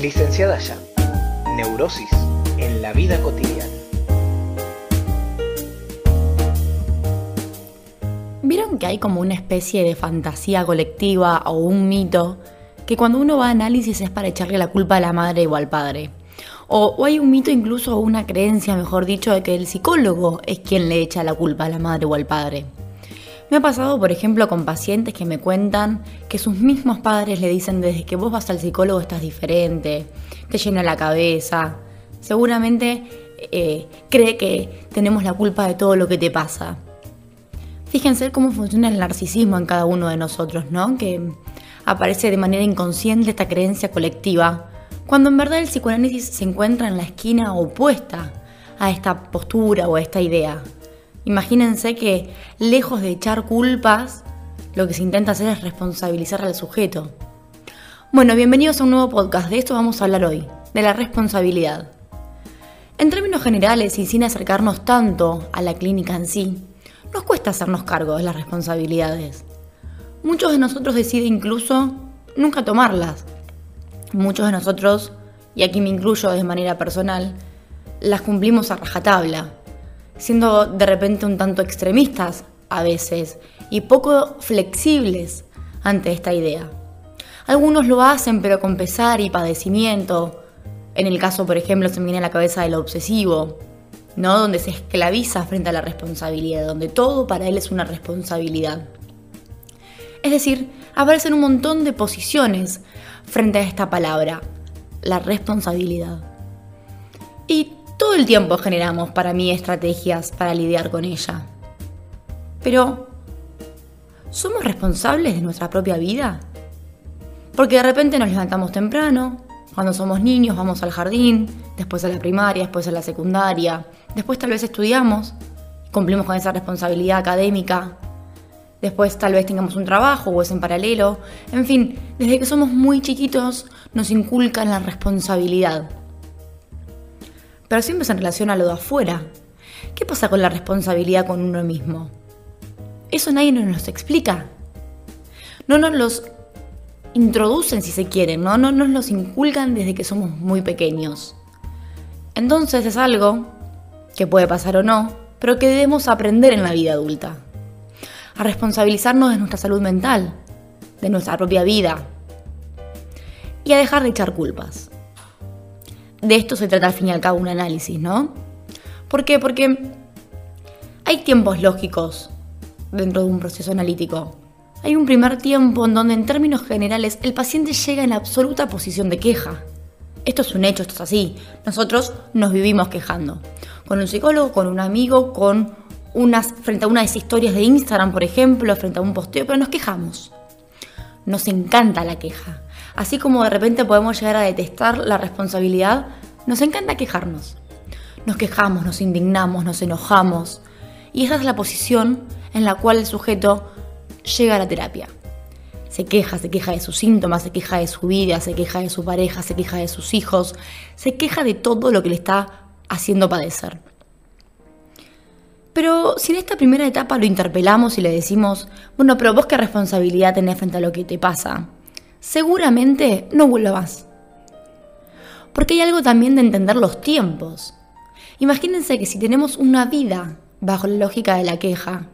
Licenciada ya. Neurosis en la vida cotidiana. ¿Vieron que hay como una especie de fantasía colectiva o un mito que cuando uno va a análisis es para echarle la culpa a la madre o al padre? O, o hay un mito incluso o una creencia, mejor dicho, de que el psicólogo es quien le echa la culpa a la madre o al padre. Me ha pasado, por ejemplo, con pacientes que me cuentan que sus mismos padres le dicen desde que vos vas al psicólogo estás diferente, te llena la cabeza, seguramente eh, cree que tenemos la culpa de todo lo que te pasa. Fíjense cómo funciona el narcisismo en cada uno de nosotros, ¿no? Que aparece de manera inconsciente esta creencia colectiva, cuando en verdad el psicoanálisis se encuentra en la esquina opuesta a esta postura o a esta idea. Imagínense que, lejos de echar culpas, lo que se intenta hacer es responsabilizar al sujeto. Bueno, bienvenidos a un nuevo podcast. De esto vamos a hablar hoy, de la responsabilidad. En términos generales y sin acercarnos tanto a la clínica en sí, nos cuesta hacernos cargo de las responsabilidades. Muchos de nosotros deciden incluso nunca tomarlas. Muchos de nosotros, y aquí me incluyo de manera personal, las cumplimos a rajatabla siendo de repente un tanto extremistas a veces y poco flexibles ante esta idea. Algunos lo hacen pero con pesar y padecimiento. En el caso, por ejemplo, se me viene a la cabeza del obsesivo, ¿no? Donde se esclaviza frente a la responsabilidad, donde todo para él es una responsabilidad. Es decir, aparecen un montón de posiciones frente a esta palabra, la responsabilidad. Y todo el tiempo generamos para mí estrategias para lidiar con ella. Pero, ¿somos responsables de nuestra propia vida? Porque de repente nos levantamos temprano, cuando somos niños vamos al jardín, después a la primaria, después a la secundaria, después tal vez estudiamos, cumplimos con esa responsabilidad académica, después tal vez tengamos un trabajo o es en paralelo, en fin, desde que somos muy chiquitos nos inculcan la responsabilidad pero siempre se relaciona a lo de afuera. ¿Qué pasa con la responsabilidad con uno mismo? Eso nadie nos lo explica. No nos los introducen si se quieren, ¿no? no nos los inculcan desde que somos muy pequeños. Entonces es algo que puede pasar o no, pero que debemos aprender en la vida adulta. A responsabilizarnos de nuestra salud mental, de nuestra propia vida y a dejar de echar culpas de esto se trata al fin y al cabo un análisis, ¿no? ¿Por qué? Porque hay tiempos lógicos dentro de un proceso analítico. Hay un primer tiempo en donde en términos generales el paciente llega en absoluta posición de queja. Esto es un hecho, esto es así. Nosotros nos vivimos quejando. Con un psicólogo, con un amigo, con unas, frente a una de esas historias de Instagram, por ejemplo, frente a un posteo, pero nos quejamos. Nos encanta la queja. Así como de repente podemos llegar a detestar la responsabilidad, nos encanta quejarnos. Nos quejamos, nos indignamos, nos enojamos. Y esa es la posición en la cual el sujeto llega a la terapia. Se queja, se queja de sus síntomas, se queja de su vida, se queja de su pareja, se queja de sus hijos, se queja de todo lo que le está haciendo padecer. Pero si en esta primera etapa lo interpelamos y le decimos, bueno, pero vos qué responsabilidad tenés frente a lo que te pasa, seguramente no vuelva más. Porque hay algo también de entender los tiempos. Imagínense que si tenemos una vida bajo la lógica de la queja,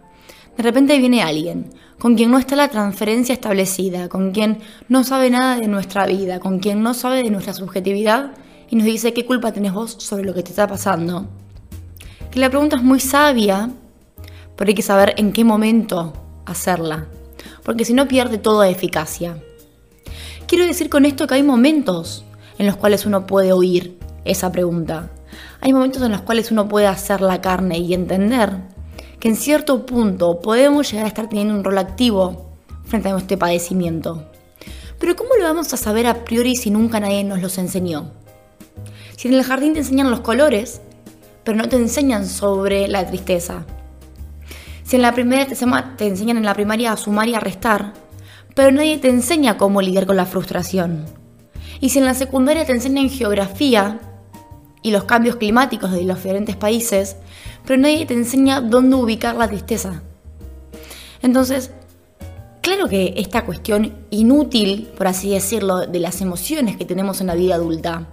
de repente viene alguien con quien no está la transferencia establecida, con quien no sabe nada de nuestra vida, con quien no sabe de nuestra subjetividad y nos dice qué culpa tenés vos sobre lo que te está pasando. Que la pregunta es muy sabia, pero hay que saber en qué momento hacerla, porque si no pierde toda eficacia. Quiero decir con esto que hay momentos en los cuales uno puede oír esa pregunta. Hay momentos en los cuales uno puede hacer la carne y entender que en cierto punto podemos llegar a estar teniendo un rol activo frente a este padecimiento. Pero ¿cómo lo vamos a saber a priori si nunca nadie nos los enseñó? Si en el jardín te enseñan los colores, pero no te enseñan sobre la tristeza. Si en la primera te, te enseñan en la primaria a sumar y a restar, pero nadie te enseña cómo lidiar con la frustración. Y si en la secundaria te enseñan geografía y los cambios climáticos de los diferentes países, pero nadie te enseña dónde ubicar la tristeza. Entonces, claro que esta cuestión inútil, por así decirlo, de las emociones que tenemos en la vida adulta,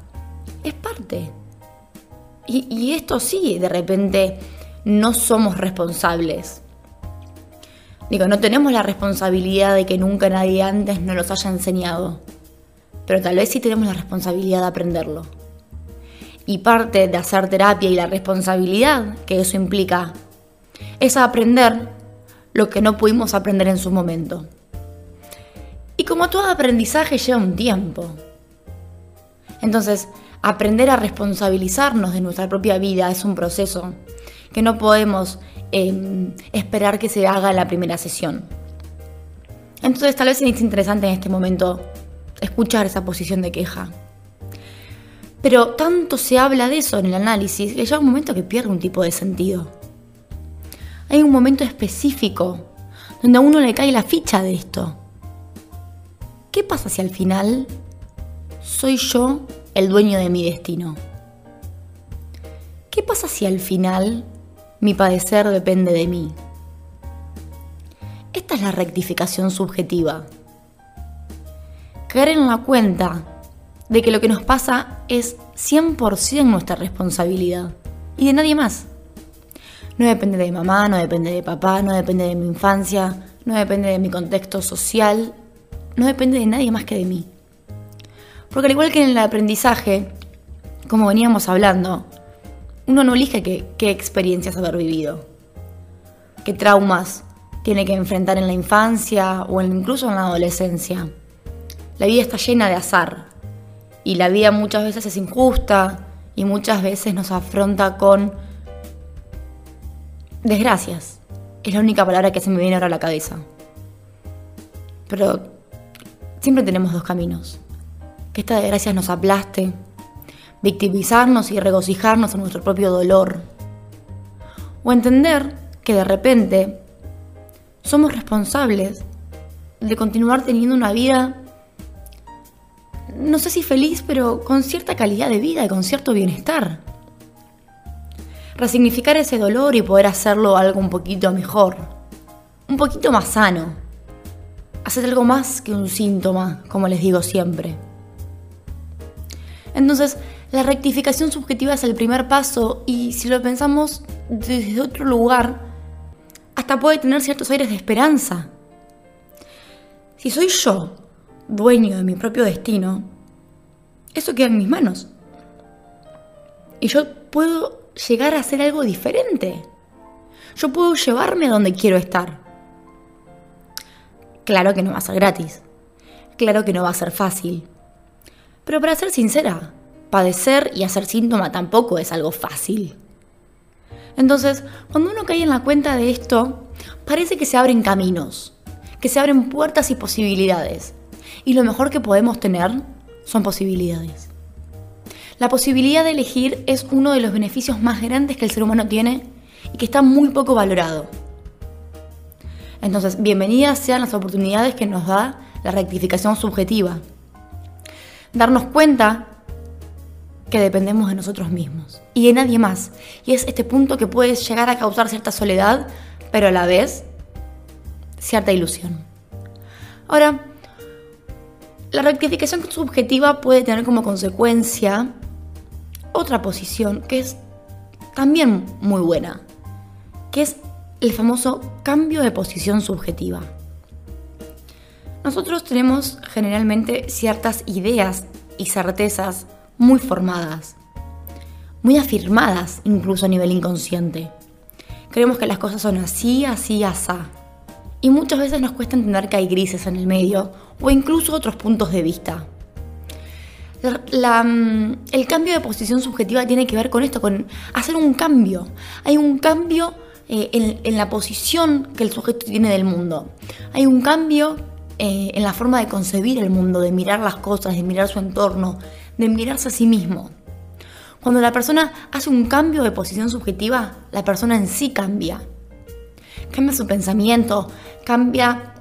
es parte. Y, y esto sí, de repente, no somos responsables. Digo, no tenemos la responsabilidad de que nunca nadie antes nos los haya enseñado, pero tal vez sí tenemos la responsabilidad de aprenderlo. Y parte de hacer terapia y la responsabilidad que eso implica es aprender lo que no pudimos aprender en su momento. Y como todo aprendizaje lleva un tiempo. Entonces, aprender a responsabilizarnos de nuestra propia vida es un proceso que no podemos em, esperar que se haga la primera sesión. Entonces, tal vez es interesante en este momento escuchar esa posición de queja. Pero tanto se habla de eso en el análisis que llega un momento que pierde un tipo de sentido. Hay un momento específico donde a uno le cae la ficha de esto. ¿Qué pasa si al final soy yo el dueño de mi destino? ¿Qué pasa si al final mi padecer depende de mí? Esta es la rectificación subjetiva. Caer en la cuenta de que lo que nos pasa es 100% nuestra responsabilidad y de nadie más. No depende de mamá, no depende de papá, no depende de mi infancia, no depende de mi contexto social, no depende de nadie más que de mí. Porque al igual que en el aprendizaje, como veníamos hablando, uno no elige qué, qué experiencias haber vivido, qué traumas tiene que enfrentar en la infancia o incluso en la adolescencia. La vida está llena de azar, y la vida muchas veces es injusta y muchas veces nos afronta con desgracias. Es la única palabra que se me viene ahora a la cabeza. Pero siempre tenemos dos caminos. Que esta desgracia nos aplaste, victimizarnos y regocijarnos en nuestro propio dolor. O entender que de repente somos responsables de continuar teniendo una vida no sé si feliz, pero con cierta calidad de vida y con cierto bienestar. Resignificar ese dolor y poder hacerlo algo un poquito mejor, un poquito más sano. Hacer algo más que un síntoma, como les digo siempre. Entonces, la rectificación subjetiva es el primer paso y si lo pensamos desde otro lugar, hasta puede tener ciertos aires de esperanza. Si soy yo dueño de mi propio destino, eso queda en mis manos. Y yo puedo llegar a hacer algo diferente. Yo puedo llevarme a donde quiero estar. Claro que no va a ser gratis. Claro que no va a ser fácil. Pero para ser sincera, padecer y hacer síntoma tampoco es algo fácil. Entonces, cuando uno cae en la cuenta de esto, parece que se abren caminos, que se abren puertas y posibilidades. Y lo mejor que podemos tener son posibilidades. La posibilidad de elegir es uno de los beneficios más grandes que el ser humano tiene y que está muy poco valorado. Entonces, bienvenidas sean las oportunidades que nos da la rectificación subjetiva. Darnos cuenta que dependemos de nosotros mismos y de nadie más. Y es este punto que puede llegar a causar cierta soledad, pero a la vez cierta ilusión. Ahora, la rectificación subjetiva puede tener como consecuencia otra posición que es también muy buena, que es el famoso cambio de posición subjetiva. Nosotros tenemos generalmente ciertas ideas y certezas muy formadas, muy afirmadas incluso a nivel inconsciente. Creemos que las cosas son así, así, asá. Y muchas veces nos cuesta entender que hay grises en el medio o incluso otros puntos de vista. Mm, el cambio de posición subjetiva tiene que ver con esto, con hacer un cambio. Hay un cambio eh, en, la posición que el sujeto tiene del mundo. Hay un cambio eh, en la forma de concebir el mundo, de mirar las cosas, de mirar su entorno, de mirarse a sí mismo. Cuando la persona hace un cambio de posición subjetiva, la persona en sí cambia. Cambia su pensamiento, cambia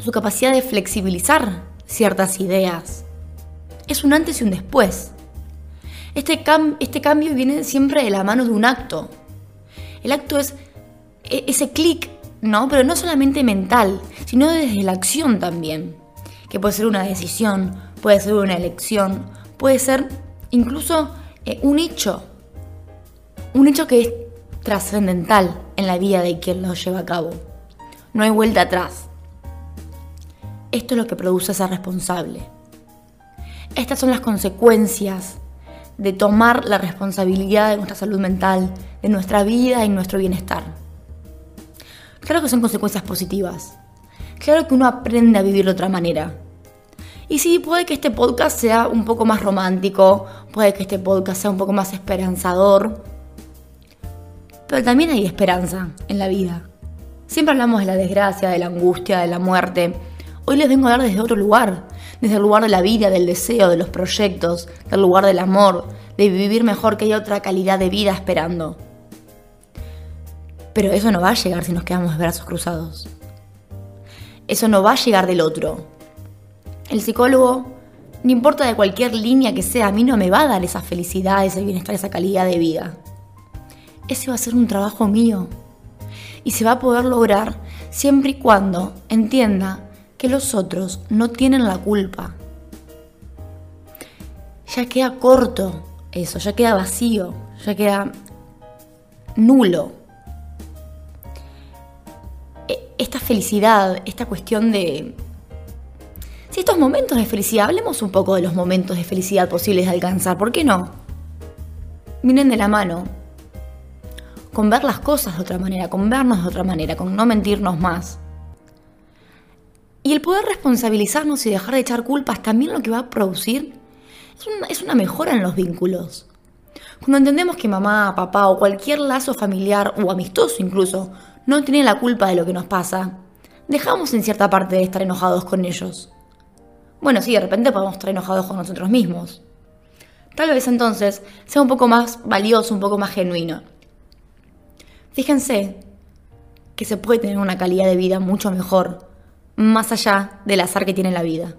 su capacidad de flexibilizar ciertas ideas. Es un antes y un después. Este, este cambio viene siempre de la mano de un acto. El acto es e-, ese clic, ¿no? Pero no solamente mental, sino desde la acción también, que puede ser una decisión, puede ser una elección, puede ser incluso eh, un hecho, un hecho que es trascendental en la vida de quien lo lleva a cabo. No hay vuelta atrás. Esto es lo que produce ser responsable. Estas son las consecuencias de tomar la responsabilidad de nuestra salud mental, de nuestra vida y nuestro bienestar. Claro que son consecuencias positivas. Claro que uno aprende a vivir de otra manera. Y sí, puede que este podcast sea un poco más romántico, puede que este podcast sea un poco más esperanzador, pero también hay esperanza en la vida. Siempre hablamos de la desgracia, de la angustia, de la muerte. Hoy les vengo a hablar desde otro lugar, desde el lugar de la vida, del deseo, de los proyectos, del lugar del amor, de vivir mejor que hay otra calidad de vida esperando. Pero eso no va a llegar si nos quedamos de brazos cruzados. Eso no va a llegar del otro. El psicólogo, no importa de cualquier línea que sea, a mí no me va a dar esa felicidad, ese bienestar, esa calidad de vida. Ese va a ser un trabajo mío. Y se va a poder lograr siempre y cuando entienda que los otros no tienen la culpa. Ya queda corto eso, ya queda vacío, ya queda nulo. E, esta felicidad, esta cuestión de... Si estos momentos de felicidad, hablemos un poco de los momentos de felicidad posibles de alcanzar, ¿por qué no? Miren de la mano, con ver las cosas de otra manera, con vernos de otra manera, con no mentirnos más. Y el poder responsabilizarnos y dejar de echar culpas también lo que va a producir es una, mejora en los vínculos. Cuando entendemos que mamá, papá o cualquier lazo familiar o amistoso incluso no tiene la culpa de lo que nos pasa, dejamos en cierta parte de estar enojados con ellos. Bueno, sí, de repente podemos estar enojados con nosotros mismos. Tal vez entonces sea un poco más valioso, un poco más genuino. Fíjense que se puede tener una calidad de vida mucho mejor más allá del azar que tiene la vida.